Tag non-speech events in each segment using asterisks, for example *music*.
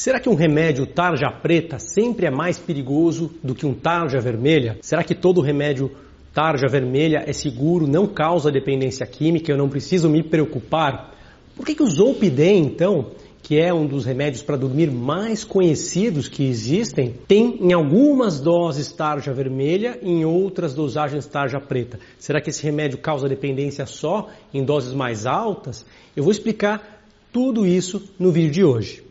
Será que um remédio tarja preta sempre é mais perigoso do que um tarja vermelha? Será que todo remédio tarja vermelha é seguro, não causa dependência química, eu não preciso me preocupar? Por que, que o Zolpidem, então, que é um dos remédios para dormir mais conhecidos que existem, tem em algumas doses tarja vermelha e em outras dosagens tarja preta? Será que esse remédio causa dependência só em doses mais altas? Eu vou explicar tudo isso no vídeo de hoje.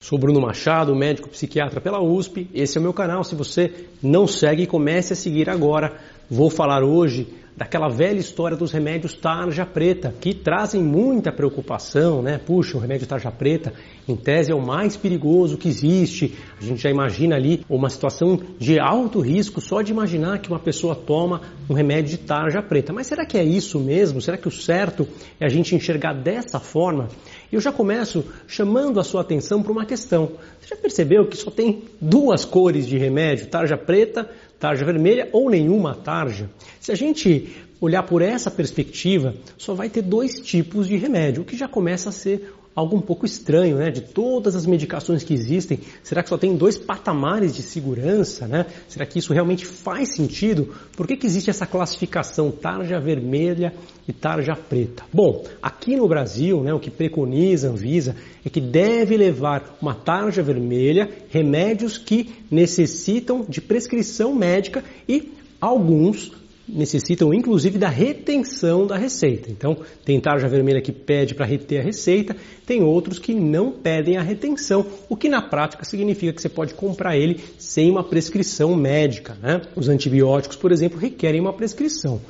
Sou Bruno Machado, médico psiquiatra pela USP. Esse é o meu canal. Se você não segue, comece a seguir agora. Vou falar hoje daquela velha história dos remédios tarja preta, que trazem muita preocupação, né? Puxa, o remédio tarja preta, em tese, é o mais perigoso que existe. A gente já imagina ali uma situação de alto risco só de imaginar que uma pessoa toma um remédio de tarja preta. Mas será que é isso mesmo? Será que o certo é a gente enxergar dessa forma? Eu já começo chamando a sua atenção para uma questão. Você já percebeu que só tem duas cores de remédio, tarja preta, tarja vermelha ou nenhuma tarja? Se a gente olhar por essa perspectiva, só vai ter dois tipos de remédio, o que já começa a ser algo um pouco estranho, né? De todas as medicações que existem, será que só tem dois patamares de segurança, né? Será que isso realmente faz sentido? Por que, que existe essa classificação tarja vermelha e tarja preta? Bom, aqui no Brasil, né, o que preconiza a Anvisa é que deve levar uma tarja vermelha remédios que necessitam de prescrição médica e alguns necessitam inclusive da retenção da receita. Então, tem tarja vermelha que pede para reter a receita, tem outros que não pedem a retenção, o que na prática significa que você pode comprar ele sem uma prescrição médica. Né? Os antibióticos, por exemplo, requerem uma prescrição.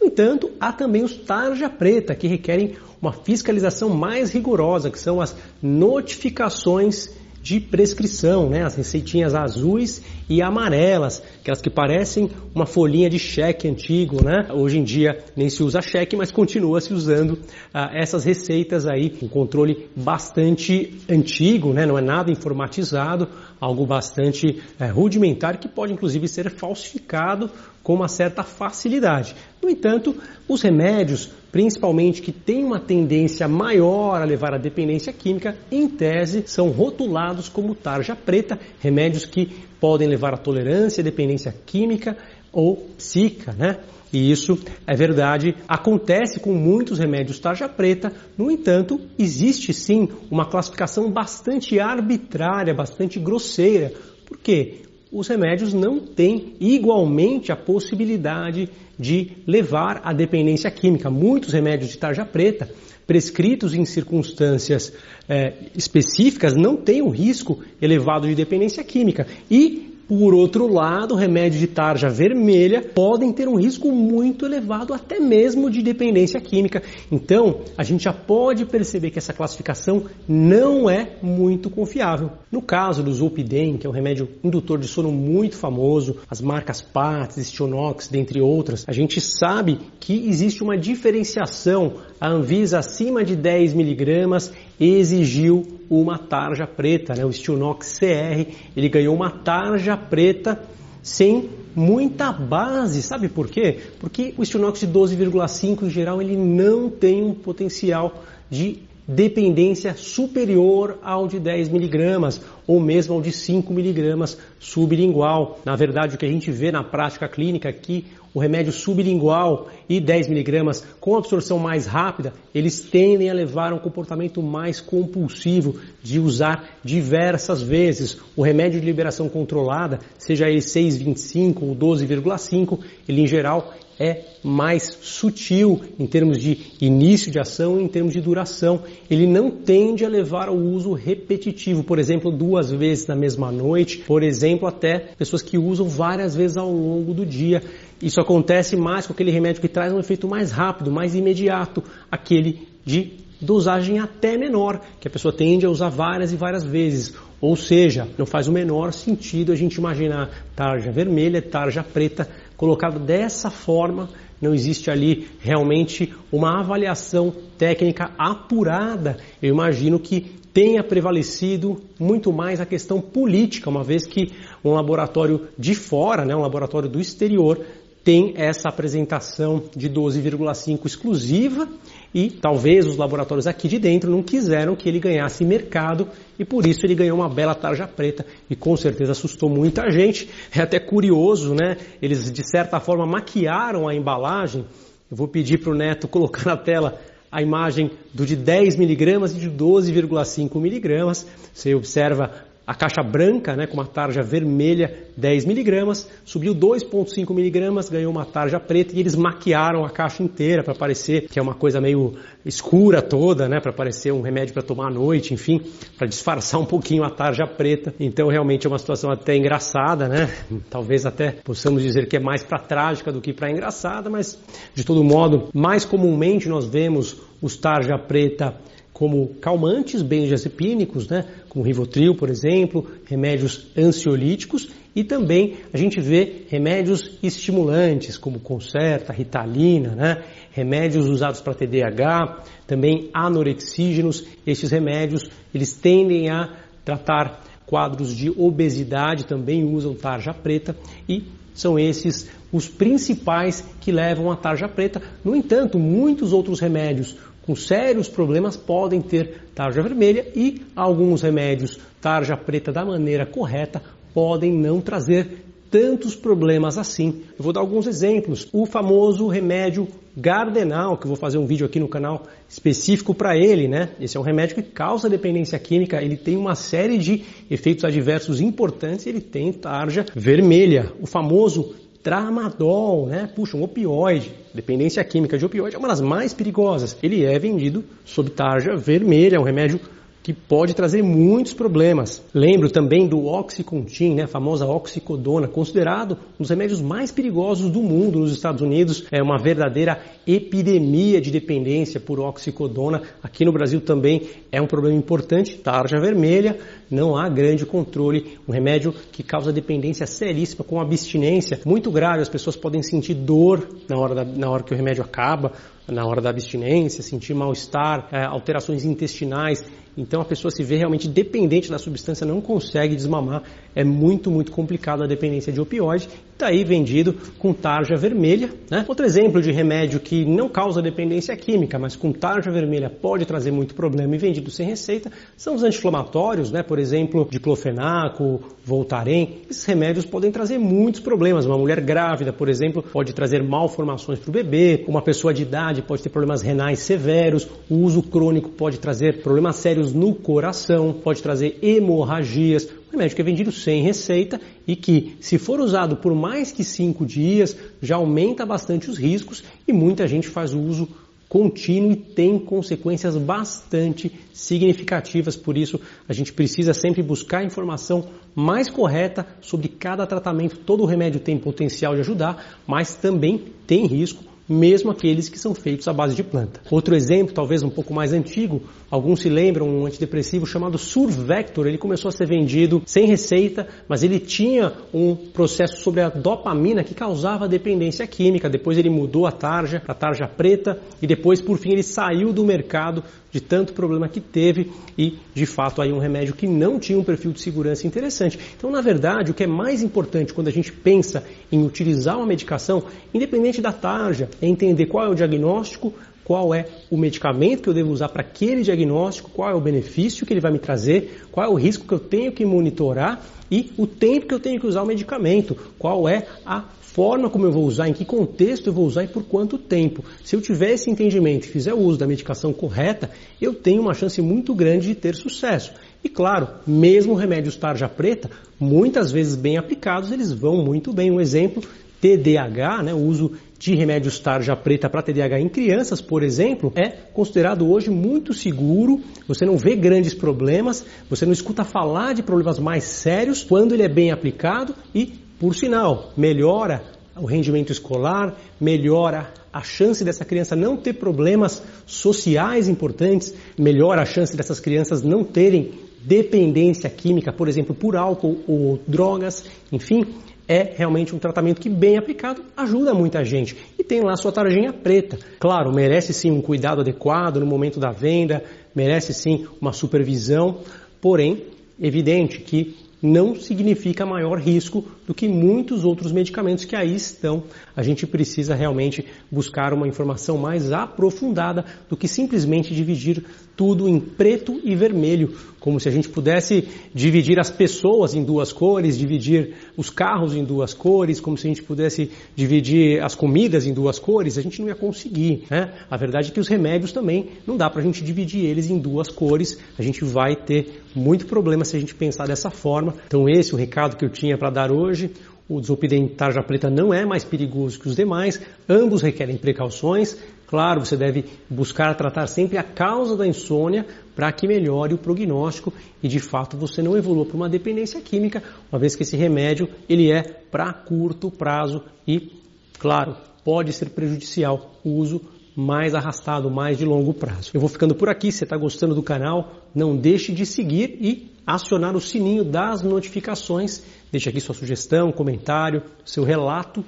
No entanto, há também os tarja preta, que requerem uma fiscalização mais rigorosa, que são as notificações de prescrição, né? As receitinhas azuis e amarelas, aquelas que parecem uma folhinha de cheque antigo, né? Hoje em dia nem se usa cheque, mas continua se usando ah, essas receitas aí, um controle bastante antigo, né? Não é nada informatizado, algo bastante é, rudimentar que pode inclusive ser falsificado com uma certa facilidade. No entanto, os remédios, principalmente que têm uma tendência maior a levar à dependência química, em tese são rotulados como tarja preta, remédios que podem levar à tolerância, dependência química ou psíquica, né? E isso é verdade, acontece com muitos remédios tarja preta, no entanto, existe sim uma classificação bastante arbitrária, bastante grosseira. Por quê? os remédios não têm igualmente a possibilidade de levar à dependência química. Muitos remédios de tarja preta, prescritos em circunstâncias é, específicas, não têm o risco elevado de dependência química. E por outro lado, remédios de tarja vermelha podem ter um risco muito elevado, até mesmo de dependência química. Então, a gente já pode perceber que essa classificação não é muito confiável. No caso do Zolpidem, que é um remédio indutor de sono muito famoso, as marcas Pats, Stionox, dentre outras, a gente sabe que existe uma diferenciação. A Anvisa acima de 10 miligramas exigiu uma tarja preta, né? o Stilnox CR, ele ganhou uma tarja preta sem muita base, sabe por quê? Porque o Stilnox de 12,5 em geral ele não tem um potencial de dependência superior ao de 10 miligramas ou mesmo ao de 5 miligramas sublingual. Na verdade, o que a gente vê na prática clínica aqui, o remédio sublingual e 10 miligramas com absorção mais rápida, eles tendem a levar a um comportamento mais compulsivo de usar diversas vezes. O remédio de liberação controlada, seja ele 6,25 ou 12,5, ele em geral é mais sutil em termos de início de ação e em termos de duração. Ele não tende a levar ao uso repetitivo, por exemplo, duas vezes na mesma noite, por exemplo, até pessoas que usam várias vezes ao longo do dia. Isso acontece mais com aquele remédio que traz um efeito mais rápido, mais imediato, aquele de dosagem até menor, que a pessoa tende a usar várias e várias vezes. Ou seja, não faz o menor sentido a gente imaginar tarja vermelha, tarja preta colocado dessa forma, não existe ali realmente uma avaliação técnica apurada. Eu imagino que tenha prevalecido muito mais a questão política, uma vez que um laboratório de fora, né, um laboratório do exterior, tem essa apresentação de 12,5 exclusiva e talvez os laboratórios aqui de dentro não quiseram que ele ganhasse mercado e por isso ele ganhou uma bela tarja preta e com certeza assustou muita gente. É até curioso, né? Eles de certa forma maquiaram a embalagem. Eu vou pedir para o Neto colocar na tela a imagem do de 10 miligramas e de 12,5 miligramas. Você observa a caixa branca, né, com uma tarja vermelha, 10 miligramas, subiu 2,5 miligramas, ganhou uma tarja preta e eles maquiaram a caixa inteira para parecer que é uma coisa meio escura toda, né, para parecer um remédio para tomar à noite, enfim, para disfarçar *laughs* um pouquinho a tarja preta. Então realmente é uma situação até engraçada, né? Talvez até possamos dizer que é mais para trágica do que para engraçada, mas de todo modo, mais comumente nós vemos os tarja preta como calmantes benzodiazepínicos, né, como Rivotril, por exemplo, remédios ansiolíticos e também a gente vê remédios estimulantes como Concerta, Ritalina, né, remédios usados para TDAH, também anorexígenos. Estes remédios eles tendem a tratar quadros de obesidade, também usam tarja preta e são esses os principais que levam à tarja preta. No entanto, muitos outros remédios com sérios problemas podem ter tarja vermelha e alguns remédios tarja preta da maneira correta podem não trazer tantos problemas assim. Eu vou dar alguns exemplos. O famoso remédio Gardenal, que eu vou fazer um vídeo aqui no canal específico para ele, né? Esse é um remédio que causa dependência química, ele tem uma série de efeitos adversos importantes, ele tem tarja vermelha. O famoso tramadol, né? Puxa, um opioide, dependência química de opioide é uma das mais perigosas. Ele é vendido sob tarja vermelha, é um remédio que pode trazer muitos problemas. Lembro também do Oxycontin, né, a famosa oxicodona, considerado um dos remédios mais perigosos do mundo nos Estados Unidos. É uma verdadeira epidemia de dependência por oxicodona. Aqui no Brasil também é um problema importante, tarja vermelha, não há grande controle. Um remédio que causa dependência seríssima, com abstinência muito grave. As pessoas podem sentir dor na hora, da, na hora que o remédio acaba, na hora da abstinência, sentir mal-estar, é, alterações intestinais. Então a pessoa se vê realmente dependente da substância, não consegue desmamar. É muito, muito complicado a dependência de opioide. Está aí vendido com tarja vermelha. Né? Outro exemplo de remédio que não causa dependência química, mas com tarja vermelha pode trazer muito problema e vendido sem receita, são os anti-inflamatórios, né? por exemplo, diclofenaco, Voltaren. Esses remédios podem trazer muitos problemas. Uma mulher grávida, por exemplo, pode trazer malformações para o bebê. Uma pessoa de idade pode ter problemas renais severos. O uso crônico pode trazer problemas sérios no coração, pode trazer hemorragias remédio que é vendido sem receita e que, se for usado por mais que cinco dias, já aumenta bastante os riscos e muita gente faz o uso contínuo e tem consequências bastante significativas. Por isso, a gente precisa sempre buscar a informação mais correta sobre cada tratamento. Todo remédio tem potencial de ajudar, mas também tem risco mesmo aqueles que são feitos à base de planta. Outro exemplo, talvez um pouco mais antigo, alguns se lembram, um antidepressivo chamado Survector. Ele começou a ser vendido sem receita, mas ele tinha um processo sobre a dopamina que causava dependência química. Depois ele mudou a tarja para tarja preta e depois, por fim, ele saiu do mercado de tanto problema que teve e, de fato, aí um remédio que não tinha um perfil de segurança interessante. Então, na verdade, o que é mais importante quando a gente pensa em utilizar uma medicação, independente da tarja, é entender qual é o diagnóstico, qual é o medicamento que eu devo usar para aquele diagnóstico, qual é o benefício que ele vai me trazer, qual é o risco que eu tenho que monitorar e o tempo que eu tenho que usar o medicamento, qual é a forma como eu vou usar, em que contexto eu vou usar e por quanto tempo. Se eu tiver esse entendimento e fizer o uso da medicação correta, eu tenho uma chance muito grande de ter sucesso. E claro, mesmo remédios tarja preta, muitas vezes bem aplicados, eles vão muito bem. Um exemplo, TDAH, né, o uso de remédios tarja preta para TDAH em crianças, por exemplo, é considerado hoje muito seguro. Você não vê grandes problemas, você não escuta falar de problemas mais sérios quando ele é bem aplicado e, por sinal, melhora o rendimento escolar, melhora a chance dessa criança não ter problemas sociais importantes, melhora a chance dessas crianças não terem dependência química, por exemplo, por álcool ou drogas, enfim, é realmente um tratamento que, bem aplicado, ajuda muita gente. E tem lá sua tarjinha preta. Claro, merece sim um cuidado adequado no momento da venda, merece sim uma supervisão, porém, evidente que não significa maior risco do que muitos outros medicamentos que aí estão. A gente precisa realmente buscar uma informação mais aprofundada do que simplesmente dividir tudo em preto e vermelho, como se a gente pudesse dividir as pessoas em duas cores, dividir os carros em duas cores, como se a gente pudesse dividir as comidas em duas cores, a gente não ia conseguir. Né? A verdade é que os remédios também não dá para a gente dividir eles em duas cores, a gente vai ter muito problema se a gente pensar dessa forma. Então esse é o recado que eu tinha para dar hoje. O desopidem tarja preta não é mais perigoso que os demais, ambos requerem precauções. Claro, você deve buscar tratar sempre a causa da insônia para que melhore o prognóstico e de fato você não evolua para uma dependência química, uma vez que esse remédio ele é para curto prazo e, claro, pode ser prejudicial o uso mais arrastado, mais de longo prazo. Eu vou ficando por aqui. Se você está gostando do canal, não deixe de seguir e acionar o sininho das notificações. Deixe aqui sua sugestão, comentário, seu relato.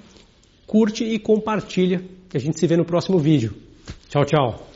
Curte e compartilha. Que a gente se vê no próximo vídeo. Tchau, tchau.